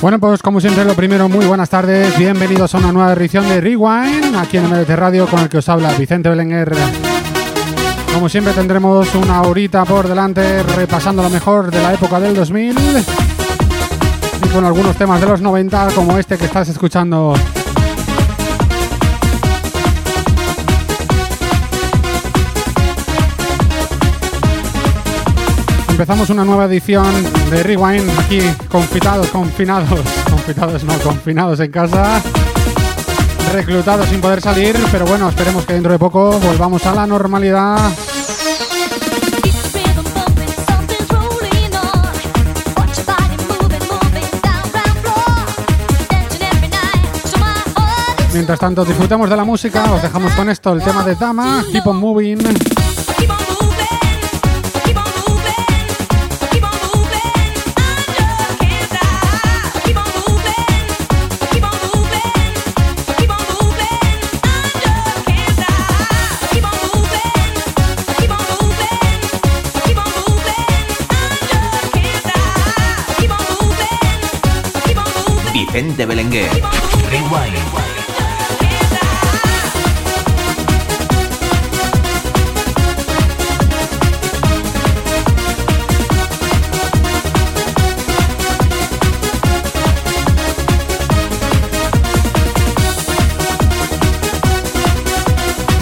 Bueno, pues como siempre, lo primero, muy buenas tardes. Bienvenidos a una nueva edición de Rewind, aquí en MDT Radio, con el que os habla Vicente Belenguer. Como siempre, tendremos una horita por delante repasando lo mejor de la época del 2000 y con algunos temas de los 90, como este que estás escuchando. Empezamos una nueva edición de Rewind aquí confitados, confinados, confitados no, confinados en casa, reclutados sin poder salir, pero bueno, esperemos que dentro de poco volvamos a la normalidad. Mientras tanto, disfrutemos de la música, os dejamos con esto, el tema de Dama, Keep on Moving. Vicente Belenguer. Rewind.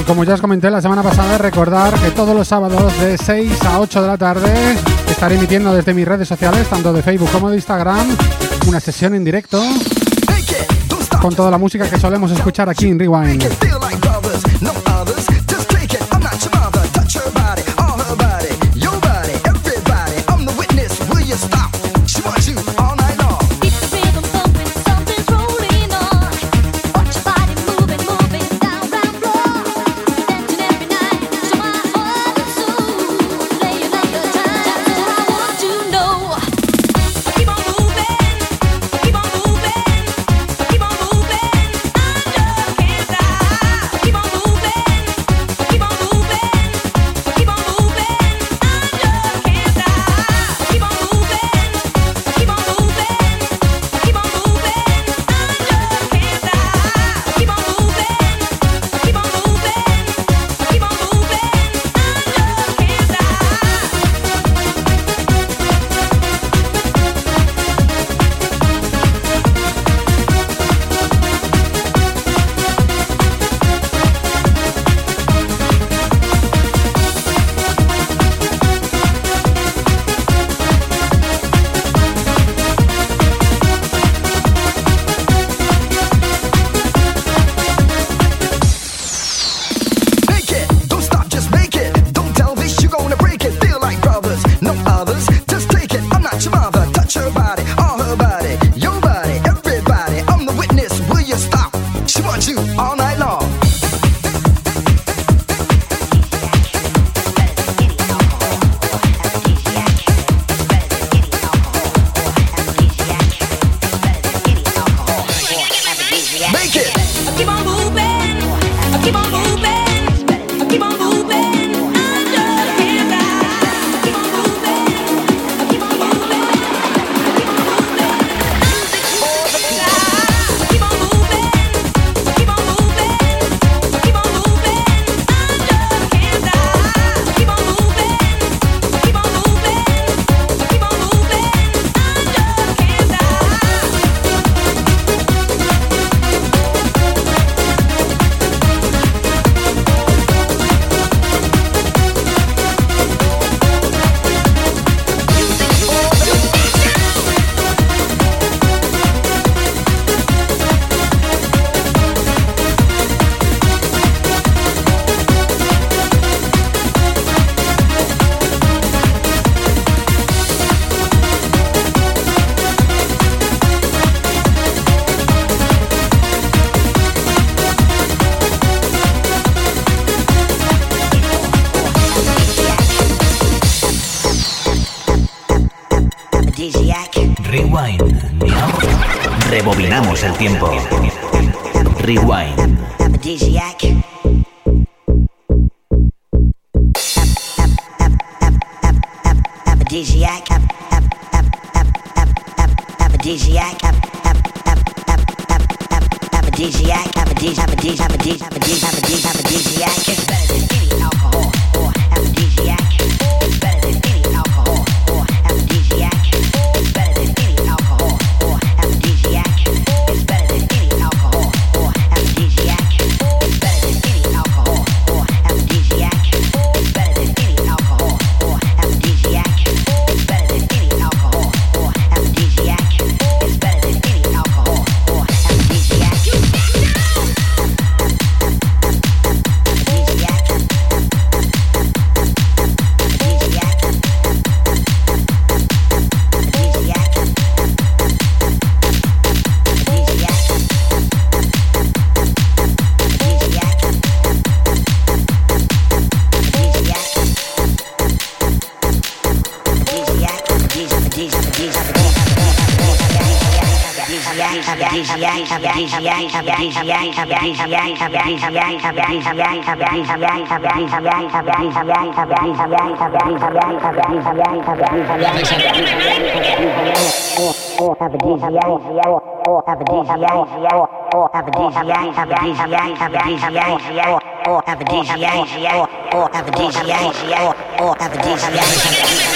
Como ya os comenté la semana pasada, recordar que todos los sábados de 6 a 8 de la tarde estaré emitiendo desde mis redes sociales, tanto de Facebook como de Instagram, una sesión en directo con toda la música que solemos escuchar aquí en Rewind. Rewind. Rebobinamos el tiempo. Rewind. aphrodisiac. Aphrodisiac. Aphrodisiac. Aphrodisiac. Aphrodisiac. Aphrodisiac. It's better or have a DCA or have a yellow, or have a DCA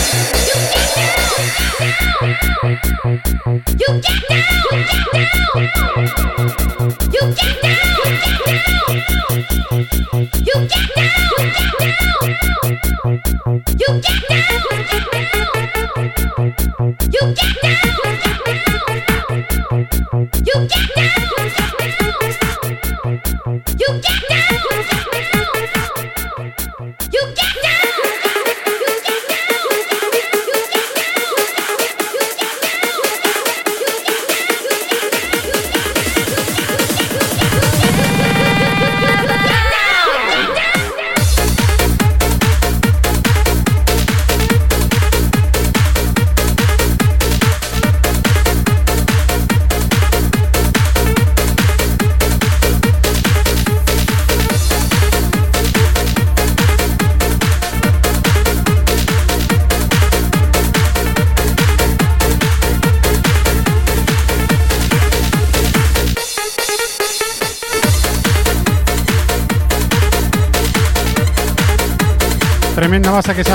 Tremenda base que se,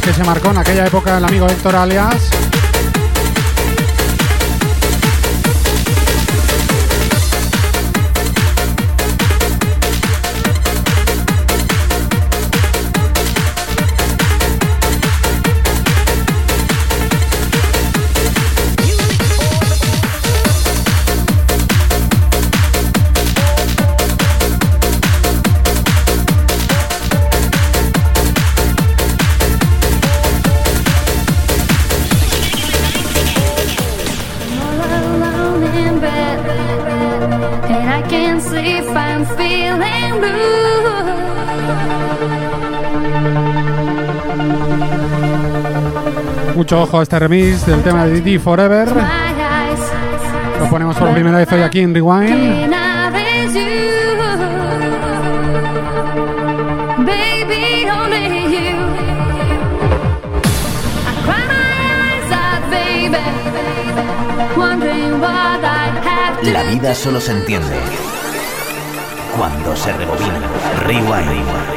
que se marcó en aquella época el amigo Héctor Alias. Feeling blue. Mucho ojo a este remix del tema de DD Forever. Lo ponemos por primera vez hoy aquí en Rewind. La vida solo se entiende cuando se rebobina. Rewind.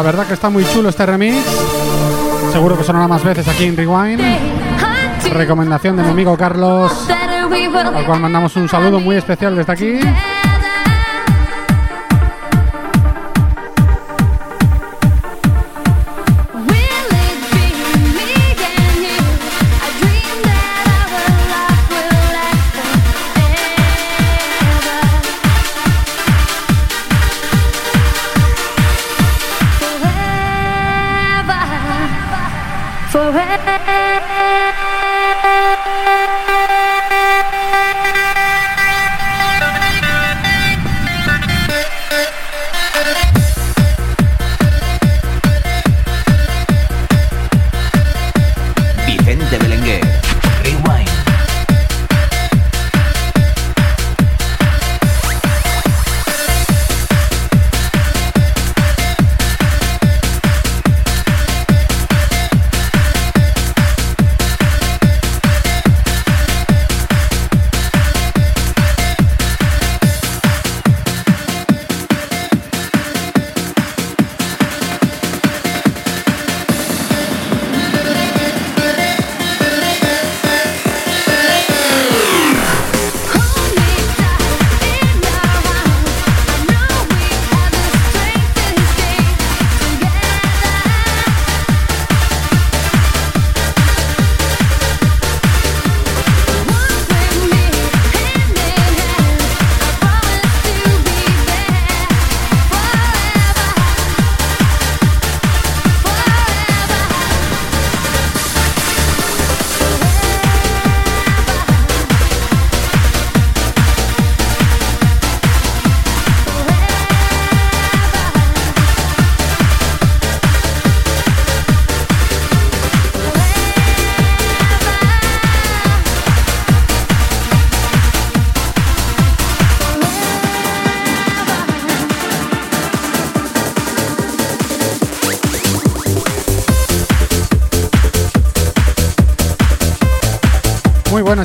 La verdad que está muy chulo este remix. Seguro que sonará más veces aquí en Rewind. Recomendación de mi amigo Carlos, al cual mandamos un saludo muy especial desde aquí.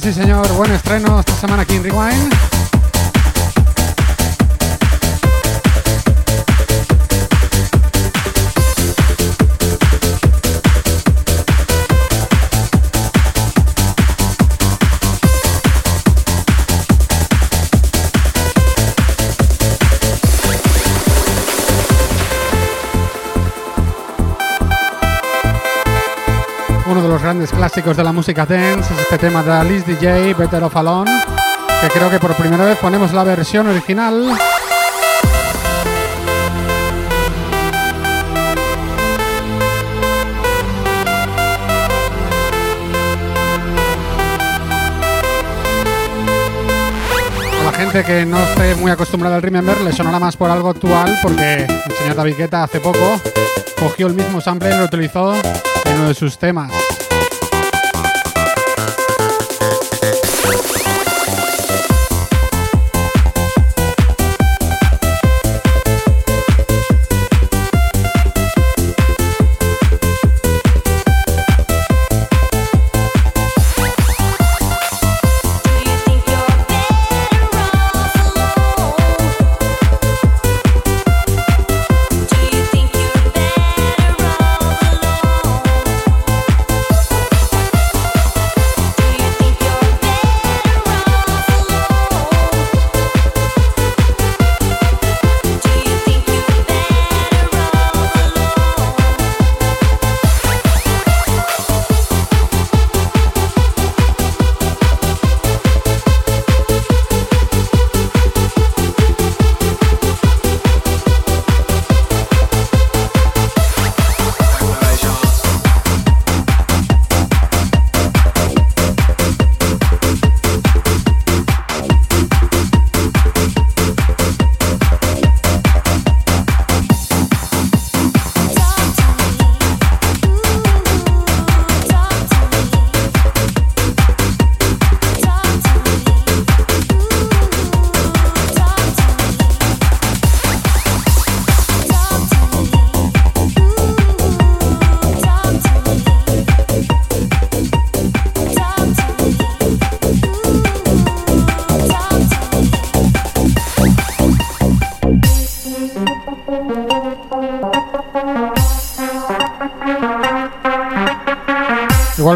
Sí señor. Buen grandes clásicos de la música dance es este tema de Alice DJ, Better Off Alone, que creo que por primera vez ponemos la versión original. A la gente que no esté muy acostumbrada al Remember le sonará más por algo actual porque el señor David Guetta hace poco cogió el mismo sample y lo utilizó en uno de sus temas.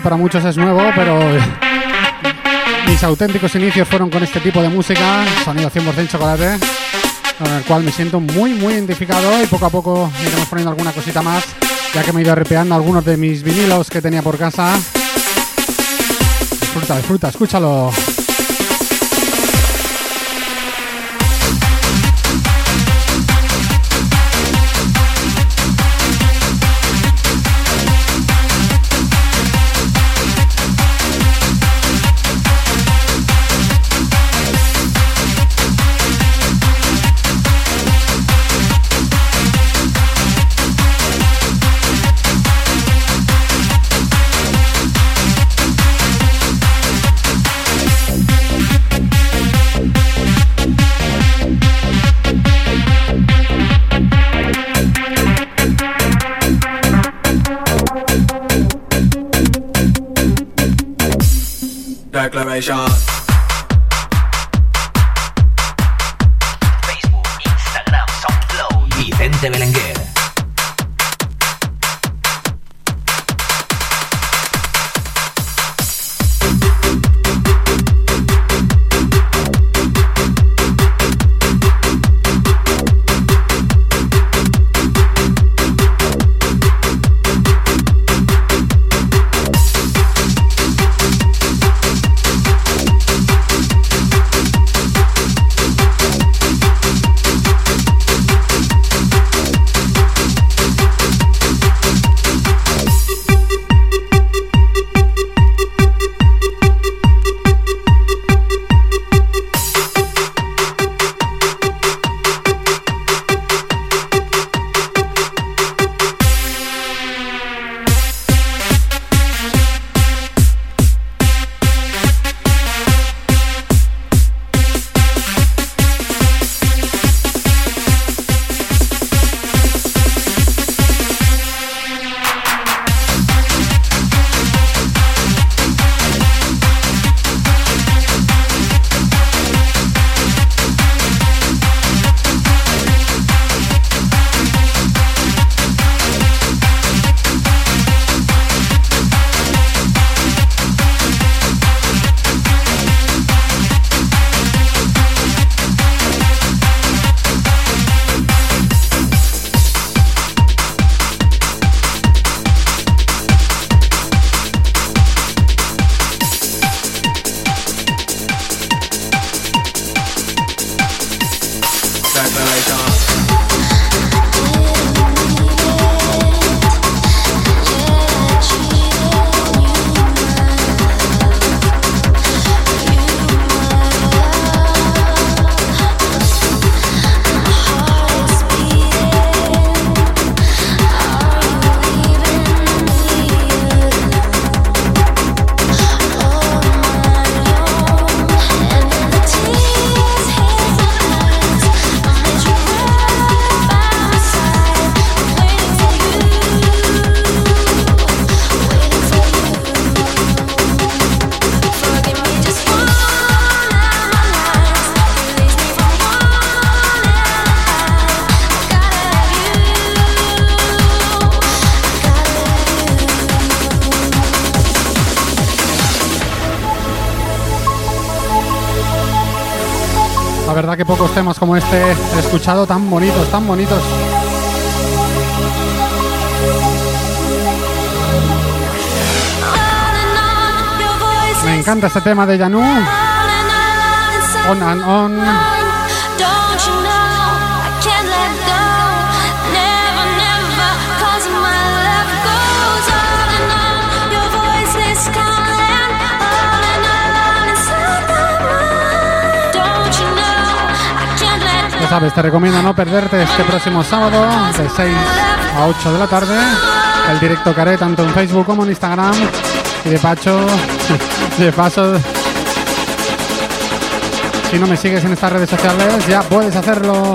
Para muchos es nuevo, pero mis auténticos inicios fueron con este tipo de música, sonido 100% chocolate, con el cual me siento muy, muy identificado y poco a poco iremos poniendo alguna cosita más, ya que me he ido repeando algunos de mis vinilos que tenía por casa. Disfruta, disfruta, escúchalo. generation que pocos temas como este he escuchado tan bonitos, tan bonitos. Me encanta este tema de Yanu. On and on. Sabes, te recomiendo no perderte este próximo sábado de 6 a 8 de la tarde. El directo que haré tanto en Facebook como en Instagram. Y de pacho, de paso, si no me sigues en estas redes sociales, ya puedes hacerlo.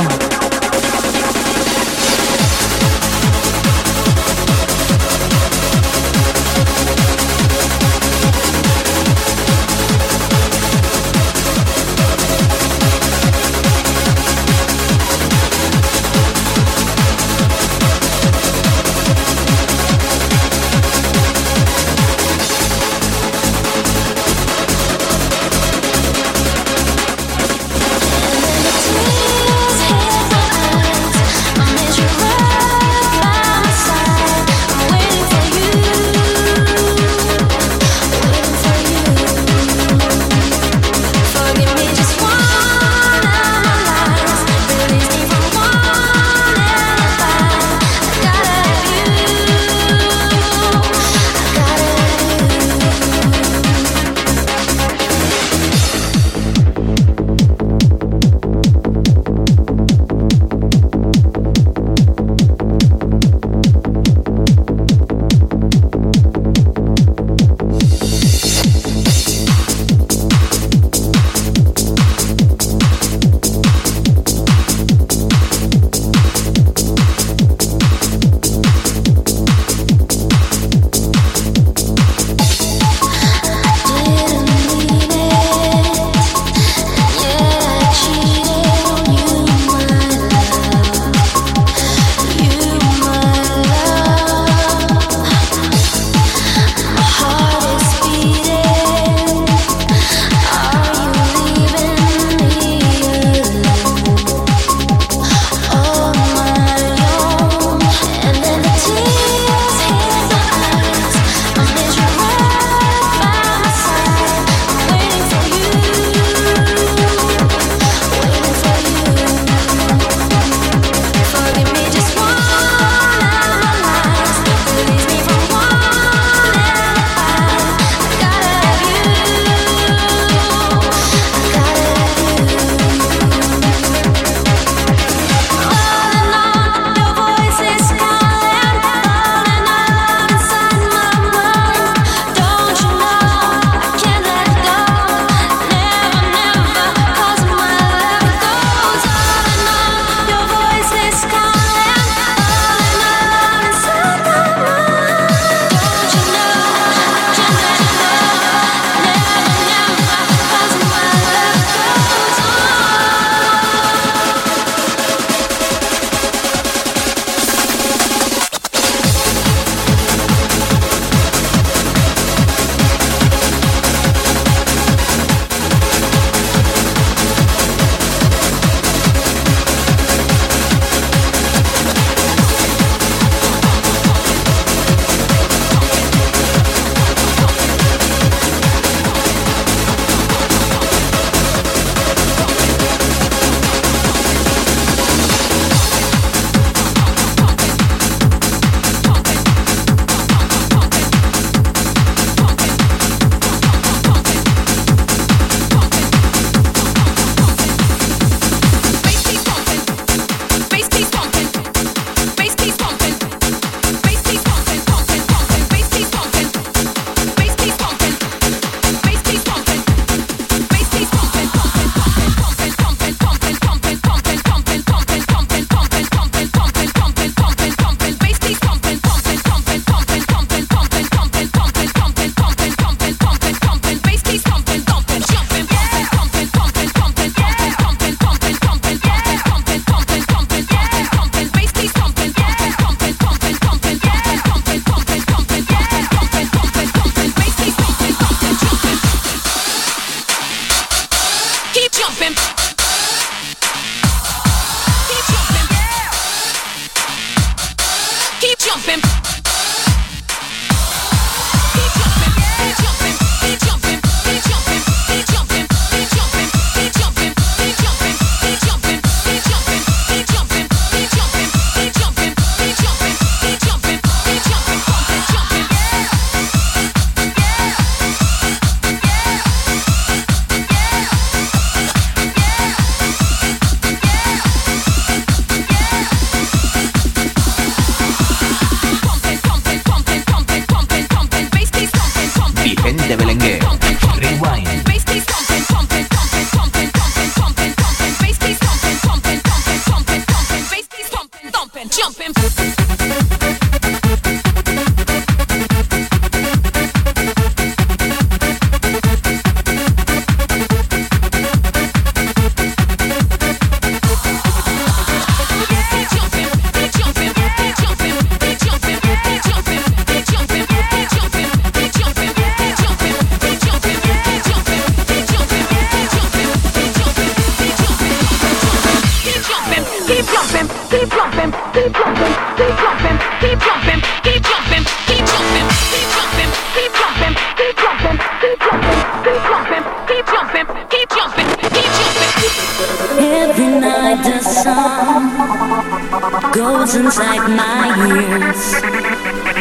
goes inside my ears,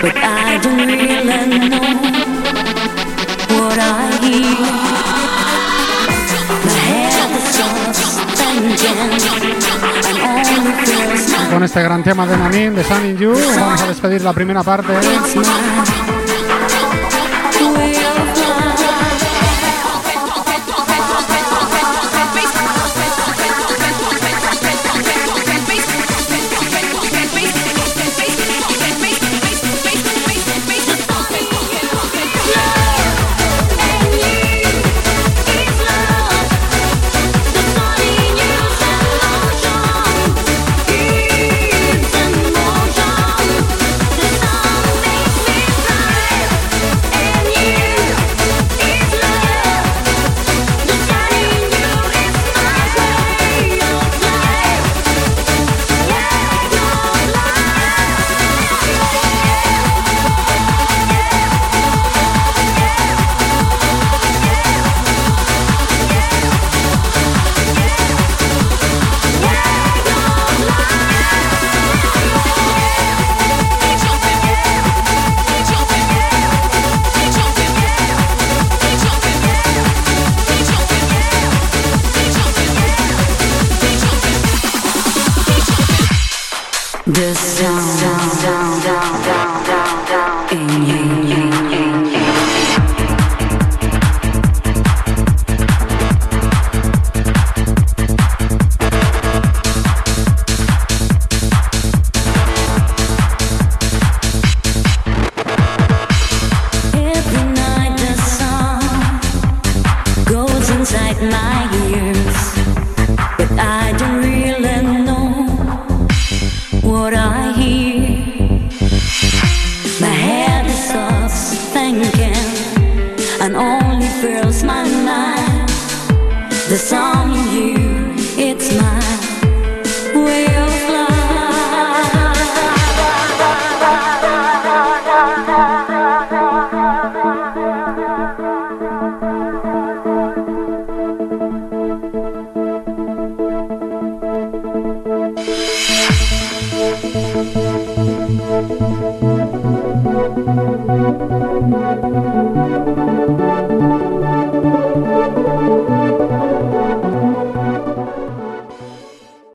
but I don't really know what I hear. Con este gran tema de Nanin, de Sun in You, vamos a despedir la primera parte.